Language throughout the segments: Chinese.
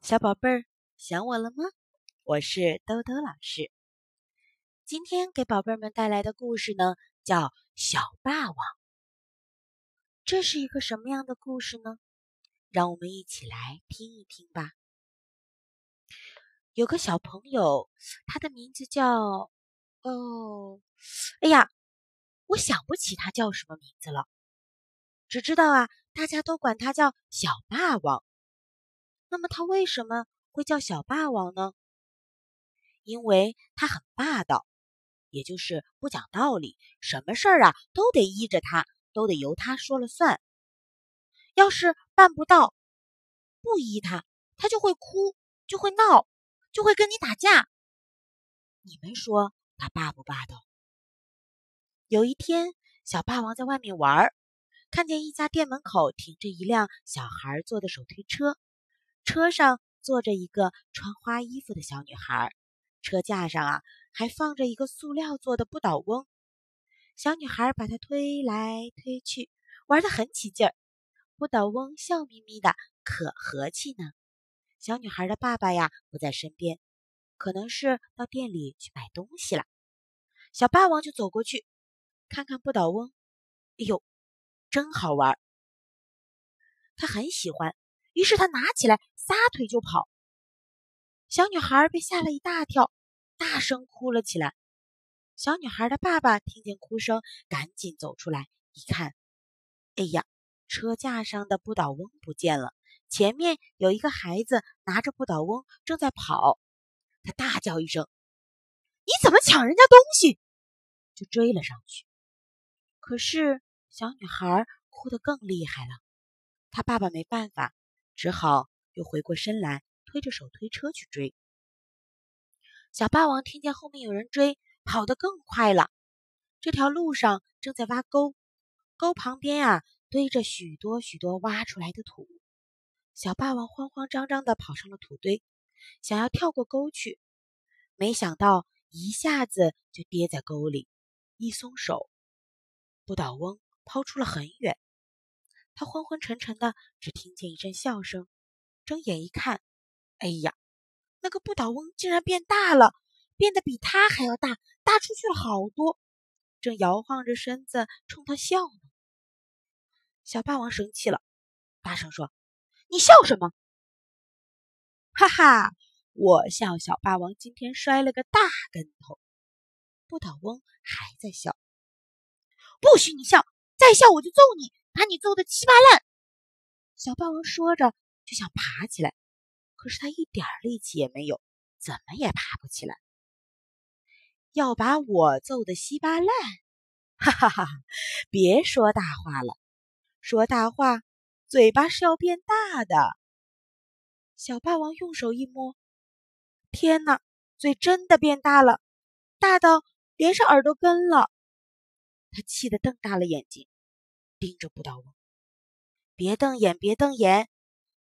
小宝贝儿，想我了吗？我是兜兜老师。今天给宝贝们带来的故事呢，叫《小霸王》。这是一个什么样的故事呢？让我们一起来听一听吧。有个小朋友，他的名字叫……哦，哎呀，我想不起他叫什么名字了。只知道啊，大家都管他叫小霸王。那么他为什么会叫小霸王呢？因为他很霸道，也就是不讲道理，什么事儿啊都得依着他，都得由他说了算。要是办不到，不依他，他就会哭，就会闹，就会跟你打架。你们说他霸不霸道？有一天，小霸王在外面玩儿，看见一家店门口停着一辆小孩坐的手推车。车上坐着一个穿花衣服的小女孩，车架上啊还放着一个塑料做的不倒翁。小女孩把它推来推去，玩得很起劲儿。不倒翁笑眯眯的，可和气呢。小女孩的爸爸呀不在身边，可能是到店里去买东西了。小霸王就走过去，看看不倒翁，哎呦，真好玩！他很喜欢，于是他拿起来。撒腿就跑，小女孩被吓了一大跳，大声哭了起来。小女孩的爸爸听见哭声，赶紧走出来，一看，哎呀，车架上的不倒翁不见了，前面有一个孩子拿着不倒翁正在跑。他大叫一声：“你怎么抢人家东西？”就追了上去。可是小女孩哭得更厉害了，她爸爸没办法，只好。又回过身来，推着手推车去追。小霸王听见后面有人追，跑得更快了。这条路上正在挖沟，沟旁边啊堆着许多许多挖出来的土。小霸王慌慌张张地跑上了土堆，想要跳过沟去，没想到一下子就跌在沟里。一松手，不倒翁抛出了很远。他昏昏沉沉的，只听见一阵笑声。睁眼一看，哎呀，那个不倒翁竟然变大了，变得比他还要大，大出去了好多，正摇晃着身子冲他笑呢。小霸王生气了，大声说：“你笑什么？”哈哈，我笑小霸王今天摔了个大跟头。不倒翁还在笑，不许你笑，再笑我就揍你，把你揍得稀巴烂。小霸王说着。就想爬起来，可是他一点力气也没有，怎么也爬不起来。要把我揍得稀巴烂，哈哈哈！别说大话了，说大话，嘴巴是要变大的。小霸王用手一摸，天哪，嘴真的变大了，大到连上耳朵根了。他气得瞪大了眼睛，盯着不倒翁，别瞪眼，别瞪眼。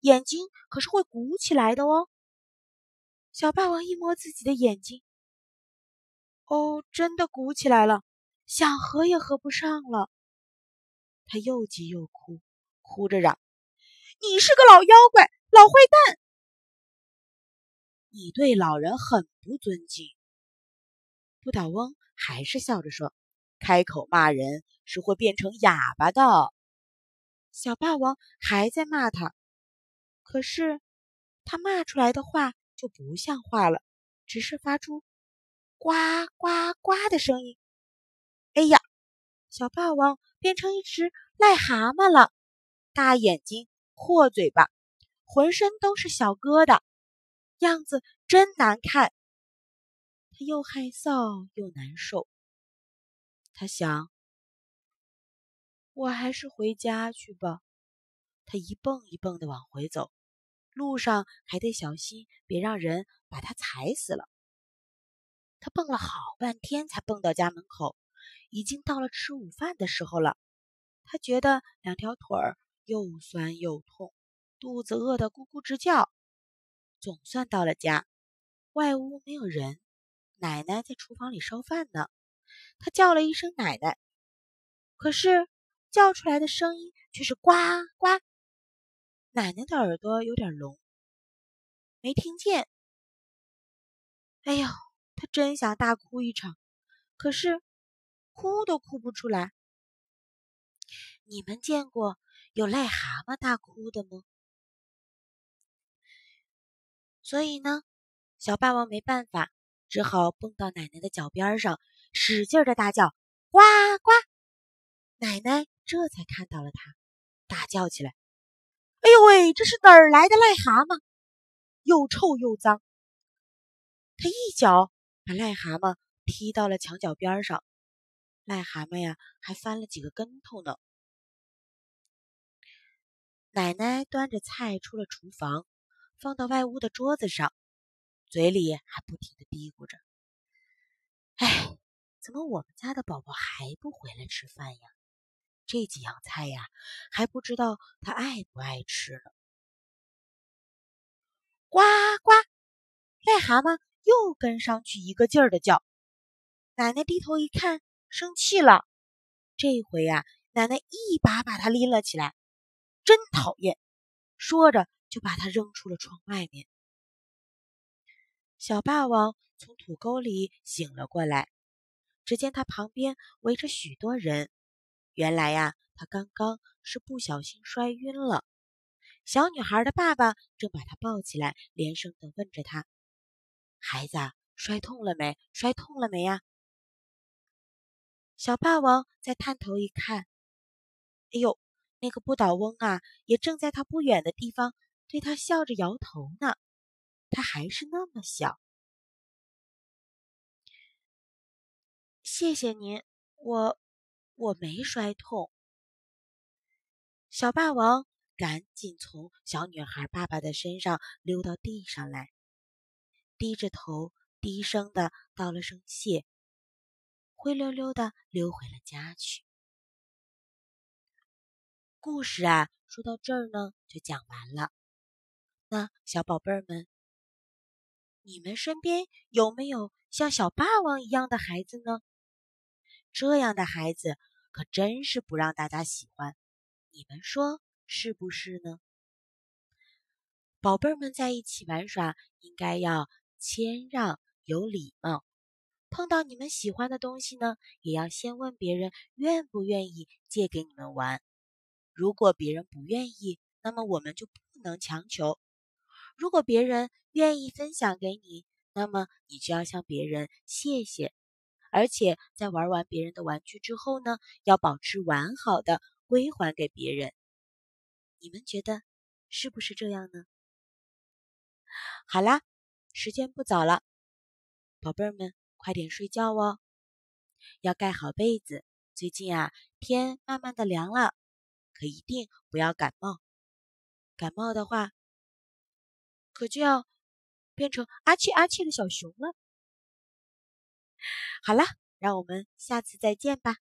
眼睛可是会鼓起来的哦。小霸王一摸自己的眼睛，哦，真的鼓起来了，想合也合不上了。他又急又哭，哭着嚷：“你是个老妖怪，老坏蛋！你对老人很不尊敬。”不倒翁还是笑着说：“开口骂人是会变成哑巴的。”小霸王还在骂他。可是，他骂出来的话就不像话了，只是发出“呱呱呱”的声音。哎呀，小霸王变成一只癞蛤蟆了，大眼睛，阔嘴巴，浑身都是小疙瘩，样子真难看。他又害臊又难受。他想，我还是回家去吧。他一蹦一蹦的往回走。路上还得小心，别让人把他踩死了。他蹦了好半天，才蹦到家门口。已经到了吃午饭的时候了。他觉得两条腿儿又酸又痛，肚子饿得咕咕直叫。总算到了家，外屋没有人，奶奶在厨房里烧饭呢。他叫了一声“奶奶”，可是叫出来的声音却是“呱呱”。奶奶的耳朵有点聋，没听见。哎呦，他真想大哭一场，可是哭都哭不出来。你们见过有癞蛤蟆大哭的吗？所以呢，小霸王没办法，只好蹦到奶奶的脚边上，使劲的大叫：“呱呱！”奶奶这才看到了他，大叫起来：“哎呦喂，这是哪儿来的癞蛤蟆？又臭又脏！”他一脚把癞蛤蟆踢到了墙角边上，癞蛤蟆呀，还翻了几个跟头呢。奶奶端着菜出了厨房，放到外屋的桌子上，嘴里还不停的嘀咕着：“哎，怎么我们家的宝宝还不回来吃饭呀？”这几样菜呀，还不知道他爱不爱吃呢。呱呱，癞蛤蟆又跟上去一个劲儿的叫。奶奶低头一看，生气了。这回呀，奶奶一把把他拎了起来，真讨厌！说着就把他扔出了窗外面。小霸王从土沟里醒了过来，只见他旁边围着许多人。原来呀，他刚刚是不小心摔晕了。小女孩的爸爸正把他抱起来，连声的问着他：“孩子，摔痛了没？摔痛了没呀？”小霸王再探头一看，哎呦，那个不倒翁啊，也正在他不远的地方对他笑着摇头呢。他还是那么小。谢谢您，我。我没摔痛。小霸王赶紧从小女孩爸爸的身上溜到地上来，低着头，低声的道了声谢，灰溜溜的溜回了家去。故事啊，说到这儿呢，就讲完了。那小宝贝儿们，你们身边有没有像小霸王一样的孩子呢？这样的孩子可真是不让大家喜欢，你们说是不是呢？宝贝儿们在一起玩耍，应该要谦让、有礼貌。碰到你们喜欢的东西呢，也要先问别人愿不愿意借给你们玩。如果别人不愿意，那么我们就不能强求。如果别人愿意分享给你，那么你就要向别人谢谢。而且在玩完别人的玩具之后呢，要保持完好的归还给别人。你们觉得是不是这样呢？好啦，时间不早了，宝贝儿们快点睡觉哦，要盖好被子。最近啊，天慢慢的凉了，可一定不要感冒。感冒的话，可就要变成阿气阿气的小熊了。好了，让我们下次再见吧。